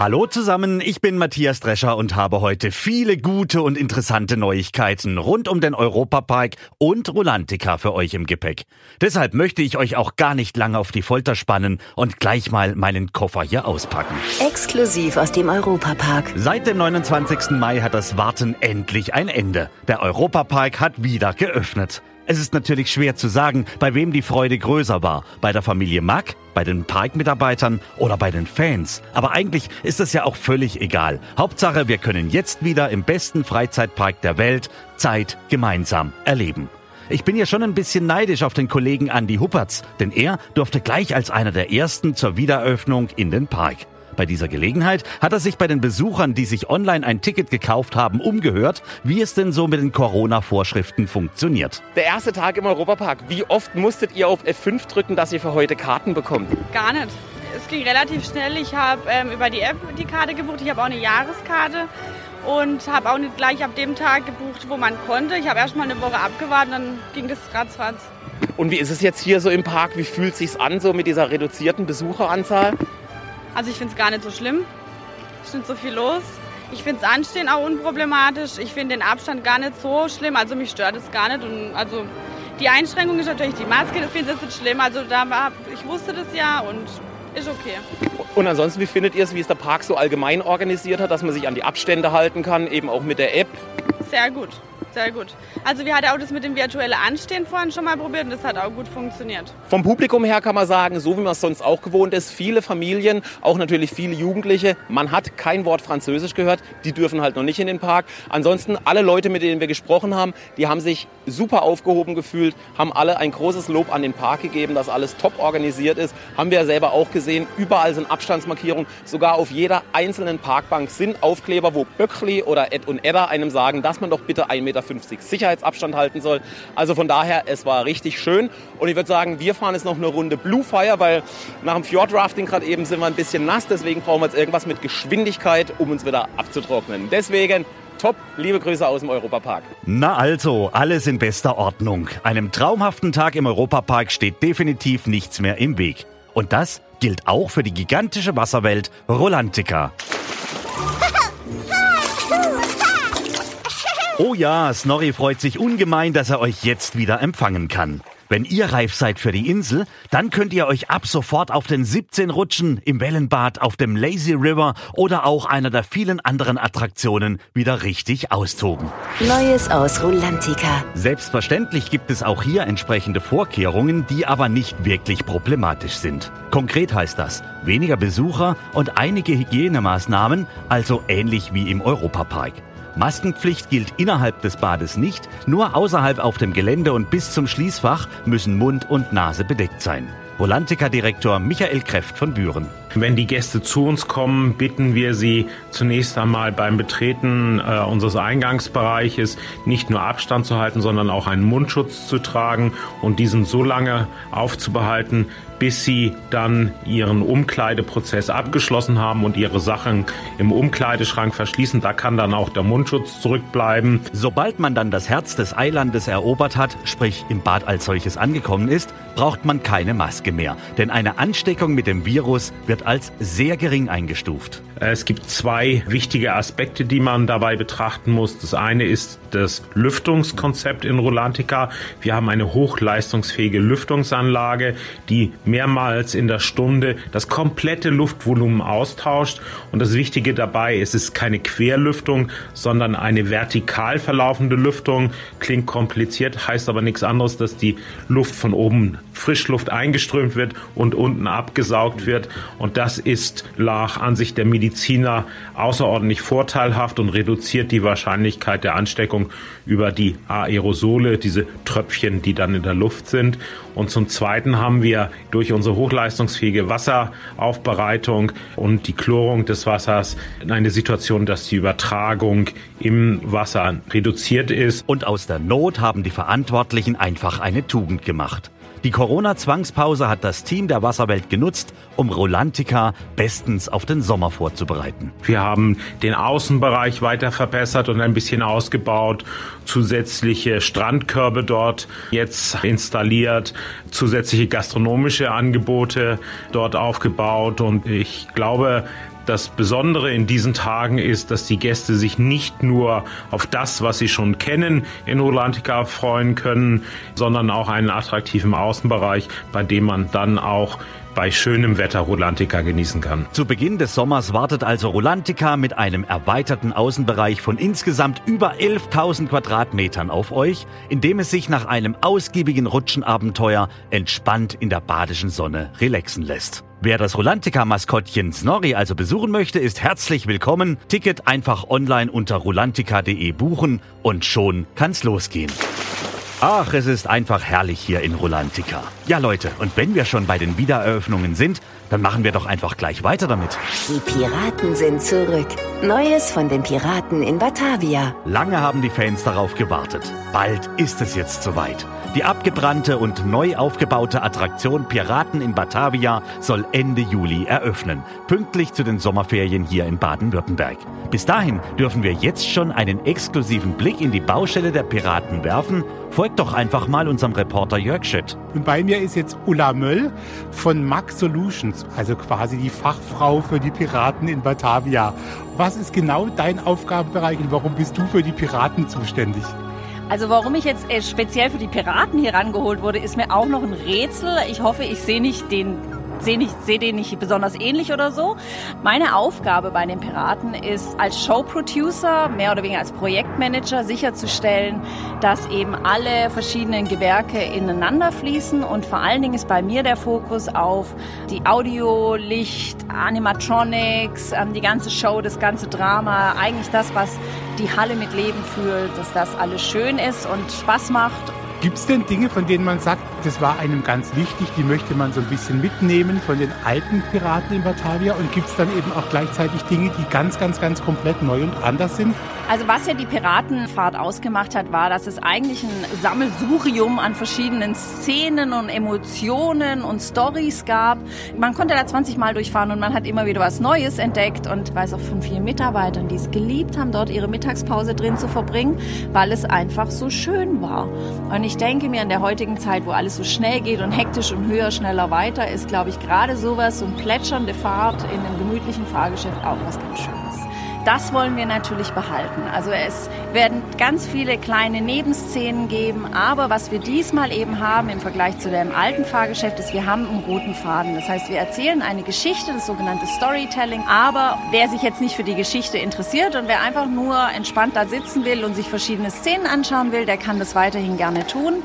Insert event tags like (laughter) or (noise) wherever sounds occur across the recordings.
Hallo zusammen, ich bin Matthias Drescher und habe heute viele gute und interessante Neuigkeiten rund um den Europapark und Rolantica für euch im Gepäck. Deshalb möchte ich euch auch gar nicht lange auf die Folter spannen und gleich mal meinen Koffer hier auspacken. Exklusiv aus dem Europapark. Seit dem 29. Mai hat das Warten endlich ein Ende. Der Europapark hat wieder geöffnet. Es ist natürlich schwer zu sagen, bei wem die Freude größer war. Bei der Familie Mack, bei den Parkmitarbeitern oder bei den Fans. Aber eigentlich ist es ja auch völlig egal. Hauptsache, wir können jetzt wieder im besten Freizeitpark der Welt Zeit gemeinsam erleben. Ich bin ja schon ein bisschen neidisch auf den Kollegen Andy Huppertz, denn er durfte gleich als einer der ersten zur Wiedereröffnung in den Park. Bei dieser Gelegenheit hat er sich bei den Besuchern, die sich online ein Ticket gekauft haben, umgehört, wie es denn so mit den Corona-Vorschriften funktioniert. Der erste Tag im Europapark. Wie oft musstet ihr auf F5 drücken, dass ihr für heute Karten bekommt? Gar nicht. Es ging relativ schnell. Ich habe ähm, über die App die Karte gebucht. Ich habe auch eine Jahreskarte und habe auch nicht gleich ab dem Tag gebucht, wo man konnte. Ich habe erst mal eine Woche abgewartet, dann ging das ratzfatz. Und wie ist es jetzt hier so im Park? Wie fühlt es sich an so mit dieser reduzierten Besucheranzahl? Also ich finde es gar nicht so schlimm. Es ist nicht so viel los. Ich finde das Anstehen auch unproblematisch. Ich finde den Abstand gar nicht so schlimm. Also mich stört es gar nicht. Und also die Einschränkung ist natürlich die Maske. Das finde ich nicht schlimm. Also da war, ich wusste das ja und ist okay. Und ansonsten, wie findet ihr es, wie es der Park so allgemein organisiert hat, dass man sich an die Abstände halten kann, eben auch mit der App? Sehr gut sehr gut. Also wir hatten auch das mit dem virtuellen Anstehen vorhin schon mal probiert und das hat auch gut funktioniert. Vom Publikum her kann man sagen, so wie man es sonst auch gewohnt ist, viele Familien, auch natürlich viele Jugendliche, man hat kein Wort Französisch gehört, die dürfen halt noch nicht in den Park. Ansonsten alle Leute, mit denen wir gesprochen haben, die haben sich super aufgehoben gefühlt, haben alle ein großes Lob an den Park gegeben, dass alles top organisiert ist. Haben wir ja selber auch gesehen, überall sind Abstandsmarkierungen, sogar auf jeder einzelnen Parkbank sind Aufkleber, wo Böckli oder Ed und Edda einem sagen, dass man doch bitte 1,50 Meter Sicherheitsabstand halten soll. Also von daher, es war richtig schön. Und ich würde sagen, wir fahren jetzt noch eine Runde Blue Fire, weil nach dem Fjordrafting gerade eben sind wir ein bisschen nass. Deswegen brauchen wir jetzt irgendwas mit Geschwindigkeit, um uns wieder abzutrocknen. Deswegen Top, liebe Grüße aus dem Europapark. Na also, alles in bester Ordnung. Einem traumhaften Tag im Europapark steht definitiv nichts mehr im Weg. Und das gilt auch für die gigantische Wasserwelt Rolantica. (laughs) Oh ja, Snorri freut sich ungemein, dass er euch jetzt wieder empfangen kann. Wenn ihr reif seid für die Insel, dann könnt ihr euch ab sofort auf den 17 Rutschen, im Wellenbad, auf dem Lazy River oder auch einer der vielen anderen Attraktionen wieder richtig austoben. Neues aus Rulantica. Selbstverständlich gibt es auch hier entsprechende Vorkehrungen, die aber nicht wirklich problematisch sind. Konkret heißt das weniger Besucher und einige Hygienemaßnahmen, also ähnlich wie im Europapark. Maskenpflicht gilt innerhalb des Bades nicht, nur außerhalb auf dem Gelände und bis zum Schließfach müssen Mund und Nase bedeckt sein. Volantica-Direktor Michael Kräft von Büren. Wenn die Gäste zu uns kommen, bitten wir sie zunächst einmal beim Betreten äh, unseres Eingangsbereiches nicht nur Abstand zu halten, sondern auch einen Mundschutz zu tragen und diesen so lange aufzubehalten, bis sie dann ihren Umkleideprozess abgeschlossen haben und ihre Sachen im Umkleideschrank verschließen. Da kann dann auch der Mundschutz zurückbleiben. Sobald man dann das Herz des Eilandes erobert hat, sprich im Bad als solches angekommen ist, braucht man keine Maske mehr. Denn eine Ansteckung mit dem Virus wird als sehr gering eingestuft. Es gibt zwei wichtige Aspekte, die man dabei betrachten muss. Das eine ist das Lüftungskonzept in Rolantica. Wir haben eine hochleistungsfähige Lüftungsanlage, die mehrmals in der Stunde das komplette Luftvolumen austauscht. Und das Wichtige dabei ist, es ist keine Querlüftung, sondern eine vertikal verlaufende Lüftung. Klingt kompliziert, heißt aber nichts anderes, dass die Luft von oben Frischluft eingeströmt wird und unten abgesaugt wird. Und das ist nach Ansicht der Mediziner außerordentlich vorteilhaft und reduziert die Wahrscheinlichkeit der Ansteckung über die Aerosole, diese Tröpfchen, die dann in der Luft sind. Und zum Zweiten haben wir durch unsere hochleistungsfähige Wasseraufbereitung und die Chlorung des Wassers eine Situation, dass die Übertragung im Wasser reduziert ist. Und aus der Not haben die Verantwortlichen einfach eine Tugend gemacht. Die Corona-Zwangspause hat das Team der Wasserwelt genutzt, um Rolantica bestens auf den Sommer vorzubereiten. Wir haben den Außenbereich weiter verbessert und ein bisschen ausgebaut, zusätzliche Strandkörbe dort jetzt installiert, zusätzliche gastronomische Angebote dort aufgebaut und ich glaube, das Besondere in diesen Tagen ist, dass die Gäste sich nicht nur auf das, was sie schon kennen, in Rolantica freuen können, sondern auch einen attraktiven Außenbereich, bei dem man dann auch bei schönem Wetter Rolantica genießen kann. Zu Beginn des Sommers wartet also Rolantica mit einem erweiterten Außenbereich von insgesamt über 11.000 Quadratmetern auf euch, in dem es sich nach einem ausgiebigen Rutschenabenteuer entspannt in der badischen Sonne relaxen lässt. Wer das Rolantica-Maskottchen Snorri also besuchen möchte, ist herzlich willkommen. Ticket einfach online unter rolantica.de buchen und schon kann's losgehen. Ach, es ist einfach herrlich hier in Rolantica. Ja Leute, und wenn wir schon bei den Wiedereröffnungen sind, dann machen wir doch einfach gleich weiter damit. Die Piraten sind zurück. Neues von den Piraten in Batavia. Lange haben die Fans darauf gewartet. Bald ist es jetzt soweit. Die abgebrannte und neu aufgebaute Attraktion Piraten in Batavia soll Ende Juli eröffnen, pünktlich zu den Sommerferien hier in Baden-Württemberg. Bis dahin dürfen wir jetzt schon einen exklusiven Blick in die Baustelle der Piraten werfen. Folgt doch einfach mal unserem Reporter Jörg Schütt. Und bei mir ist jetzt Ulla Möll von Max Solutions, also quasi die Fachfrau für die Piraten in Batavia. Was ist genau dein Aufgabenbereich und warum bist du für die Piraten zuständig? Also warum ich jetzt äh, speziell für die Piraten hier rangeholt wurde, ist mir auch noch ein Rätsel. Ich hoffe, ich sehe nicht den sehe nicht, sehe den nicht besonders ähnlich oder so. Meine Aufgabe bei den Piraten ist als Showproducer, mehr oder weniger als Projektmanager, sicherzustellen, dass eben alle verschiedenen Gewerke ineinander fließen. Und vor allen Dingen ist bei mir der Fokus auf die Audio, Licht, Animatronics, ähm, die ganze Show, das ganze Drama, eigentlich das, was die Halle mit Leben fühlt, dass das alles schön ist und Spaß macht. Gibt es denn Dinge, von denen man sagt, das war einem ganz wichtig, die möchte man so ein bisschen mitnehmen von den alten Piraten in Batavia? Und gibt es dann eben auch gleichzeitig Dinge, die ganz, ganz, ganz komplett neu und anders sind? Also was ja die Piratenfahrt ausgemacht hat, war, dass es eigentlich ein Sammelsurium an verschiedenen Szenen und Emotionen und Stories gab. Man konnte da 20 Mal durchfahren und man hat immer wieder was Neues entdeckt und weiß auch von vielen Mitarbeitern, die es geliebt haben, dort ihre Mittagspause drin zu verbringen, weil es einfach so schön war. Und ich denke mir, in der heutigen Zeit, wo alles so schnell geht und hektisch und höher, schneller, weiter, ist, glaube ich, gerade sowas, so eine plätschernde Fahrt in einem gemütlichen Fahrgeschäft auch was ganz Schönes. Das wollen wir natürlich behalten. Also es werden ganz viele kleine Nebenszenen geben, aber was wir diesmal eben haben im Vergleich zu dem alten Fahrgeschäft ist, wir haben einen roten Faden. Das heißt, wir erzählen eine Geschichte, das sogenannte Storytelling, aber wer sich jetzt nicht für die Geschichte interessiert und wer einfach nur entspannt da sitzen will und sich verschiedene Szenen anschauen will, der kann das weiterhin gerne tun.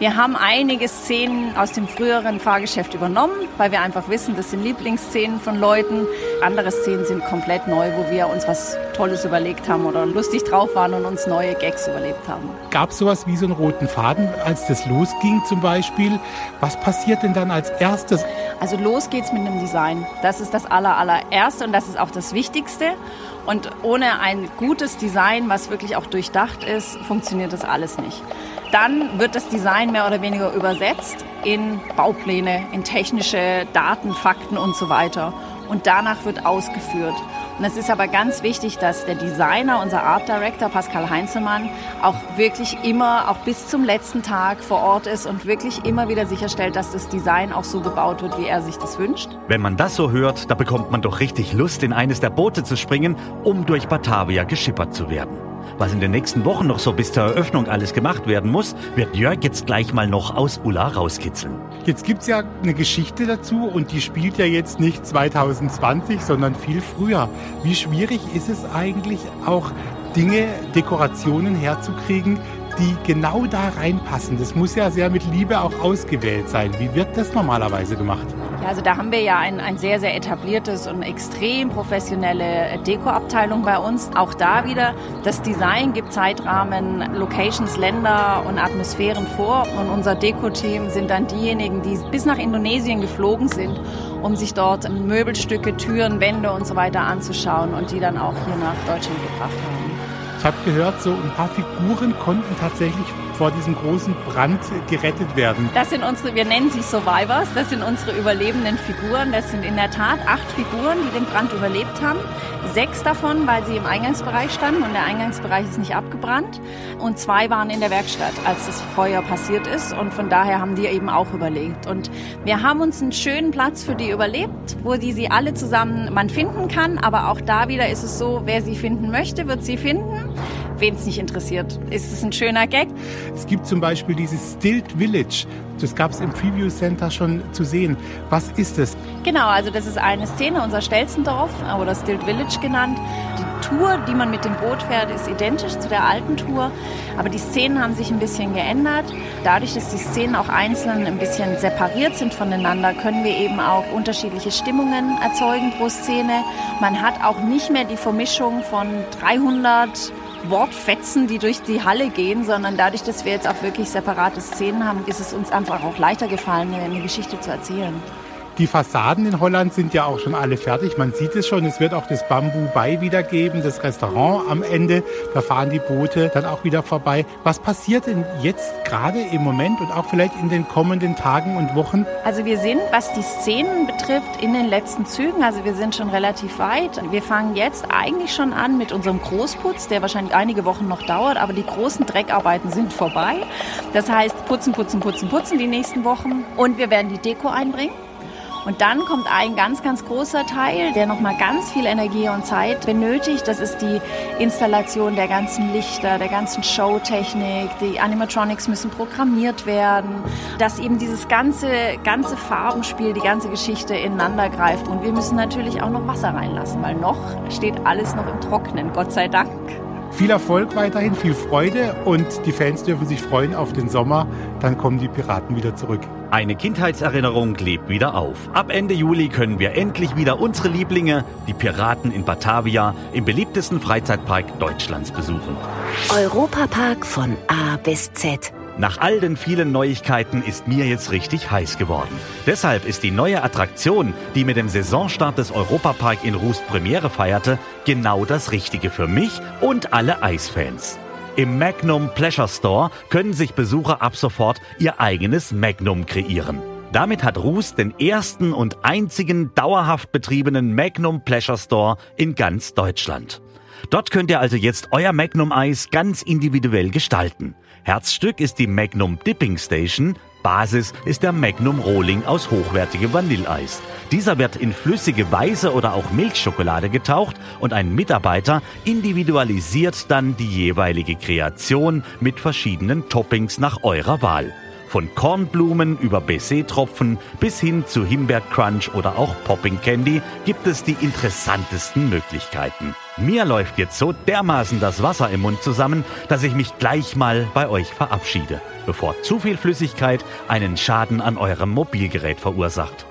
Wir haben einige Szenen aus dem früheren Fahrgeschäft übernommen, weil wir einfach wissen, das sind Lieblingsszenen von Leuten. Andere Szenen sind komplett neu, wo wir uns was Tolles überlegt haben oder lustig drauf waren und uns neue Gags überlebt haben. Gab es sowas wie so einen roten Faden, als das losging zum Beispiel? Was passiert denn dann als erstes? Also los geht's mit dem Design. Das ist das aller, allererste und das ist auch das Wichtigste. Und ohne ein gutes Design, was wirklich auch durchdacht ist, funktioniert das alles nicht. Dann wird das Design mehr oder weniger übersetzt in Baupläne, in technische Daten, Fakten und so weiter. Und danach wird ausgeführt. Und es ist aber ganz wichtig, dass der Designer, unser Art Director Pascal Heinzelmann, auch wirklich immer, auch bis zum letzten Tag vor Ort ist und wirklich immer wieder sicherstellt, dass das Design auch so gebaut wird, wie er sich das wünscht. Wenn man das so hört, da bekommt man doch richtig Lust, in eines der Boote zu springen, um durch Batavia geschippert zu werden. Was in den nächsten Wochen noch so bis zur Eröffnung alles gemacht werden muss, wird Jörg jetzt gleich mal noch aus Ulla rauskitzeln. Jetzt gibt's ja eine Geschichte dazu und die spielt ja jetzt nicht 2020, sondern viel früher. Wie schwierig ist es eigentlich auch Dinge, Dekorationen herzukriegen, die genau da reinpassen. Das muss ja sehr mit Liebe auch ausgewählt sein. Wie wird das normalerweise gemacht? Also da haben wir ja ein, ein sehr, sehr etabliertes und extrem professionelle Dekoabteilung bei uns. Auch da wieder, das Design gibt Zeitrahmen, Locations, Länder und Atmosphären vor. Und unser Deko-Team sind dann diejenigen, die bis nach Indonesien geflogen sind, um sich dort Möbelstücke, Türen, Wände und so weiter anzuschauen und die dann auch hier nach Deutschland gebracht haben. Ich habe gehört, so ein paar Figuren konnten tatsächlich vor diesem großen Brand gerettet werden. Das sind unsere, wir nennen sie Survivors, das sind unsere überlebenden Figuren. Das sind in der Tat acht Figuren, die den Brand überlebt haben. Sechs davon, weil sie im Eingangsbereich standen und der Eingangsbereich ist nicht abgebrannt. Und zwei waren in der Werkstatt, als das Feuer passiert ist. Und von daher haben die eben auch überlebt. Und wir haben uns einen schönen Platz für die überlebt, wo die sie alle zusammen man finden kann. Aber auch da wieder ist es so, wer sie finden möchte, wird sie finden. Wen es nicht interessiert, ist es ein schöner Gag. Es gibt zum Beispiel dieses Stilt Village. Das gab es im Preview Center schon zu sehen. Was ist es? Genau, also das ist eine Szene, unser Stelzendorf oder Stilt Village genannt. Die Tour, die man mit dem Boot fährt, ist identisch zu der alten Tour, aber die Szenen haben sich ein bisschen geändert. Dadurch, dass die Szenen auch einzeln ein bisschen separiert sind voneinander, können wir eben auch unterschiedliche Stimmungen erzeugen pro Szene. Man hat auch nicht mehr die Vermischung von 300 Wortfetzen, die durch die Halle gehen, sondern dadurch, dass wir jetzt auch wirklich separate Szenen haben, ist es uns einfach auch leichter gefallen, eine Geschichte zu erzählen. Die Fassaden in Holland sind ja auch schon alle fertig. Man sieht es schon. Es wird auch das Bambu Bay wiedergeben, das Restaurant am Ende. Da fahren die Boote dann auch wieder vorbei. Was passiert denn jetzt gerade im Moment und auch vielleicht in den kommenden Tagen und Wochen? Also wir sind, was die Szenen betrifft, in den letzten Zügen. Also wir sind schon relativ weit. Wir fangen jetzt eigentlich schon an mit unserem Großputz, der wahrscheinlich einige Wochen noch dauert, aber die großen Dreckarbeiten sind vorbei. Das heißt, putzen, putzen, putzen, putzen die nächsten Wochen. Und wir werden die Deko einbringen. Und dann kommt ein ganz, ganz großer Teil, der nochmal ganz viel Energie und Zeit benötigt. Das ist die Installation der ganzen Lichter, der ganzen Showtechnik. Die Animatronics müssen programmiert werden, dass eben dieses ganze, ganze Farbenspiel, die ganze Geschichte ineinander greift. Und wir müssen natürlich auch noch Wasser reinlassen, weil noch steht alles noch im Trocknen, Gott sei Dank. Viel Erfolg weiterhin, viel Freude und die Fans dürfen sich freuen auf den Sommer. Dann kommen die Piraten wieder zurück. Eine Kindheitserinnerung lebt wieder auf. Ab Ende Juli können wir endlich wieder unsere Lieblinge, die Piraten in Batavia, im beliebtesten Freizeitpark Deutschlands besuchen. Europapark von A bis Z. Nach all den vielen Neuigkeiten ist mir jetzt richtig heiß geworden. Deshalb ist die neue Attraktion, die mit dem Saisonstart des Europapark in Rust Premiere feierte, genau das Richtige für mich und alle Eisfans. Im Magnum Pleasure Store können sich Besucher ab sofort ihr eigenes Magnum kreieren. Damit hat Rust den ersten und einzigen dauerhaft betriebenen Magnum Pleasure Store in ganz Deutschland. Dort könnt ihr also jetzt euer Magnum Eis ganz individuell gestalten. Herzstück ist die Magnum Dipping Station, Basis ist der Magnum Rolling aus hochwertigem Vanilleis. Dieser wird in flüssige weiße oder auch Milchschokolade getaucht und ein Mitarbeiter individualisiert dann die jeweilige Kreation mit verschiedenen Toppings nach eurer Wahl. Von Kornblumen über Baiser-Tropfen bis hin zu Himbeercrunch oder auch Popping Candy gibt es die interessantesten Möglichkeiten. Mir läuft jetzt so dermaßen das Wasser im Mund zusammen, dass ich mich gleich mal bei euch verabschiede, bevor zu viel Flüssigkeit einen Schaden an eurem Mobilgerät verursacht.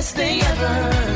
For the best day ever.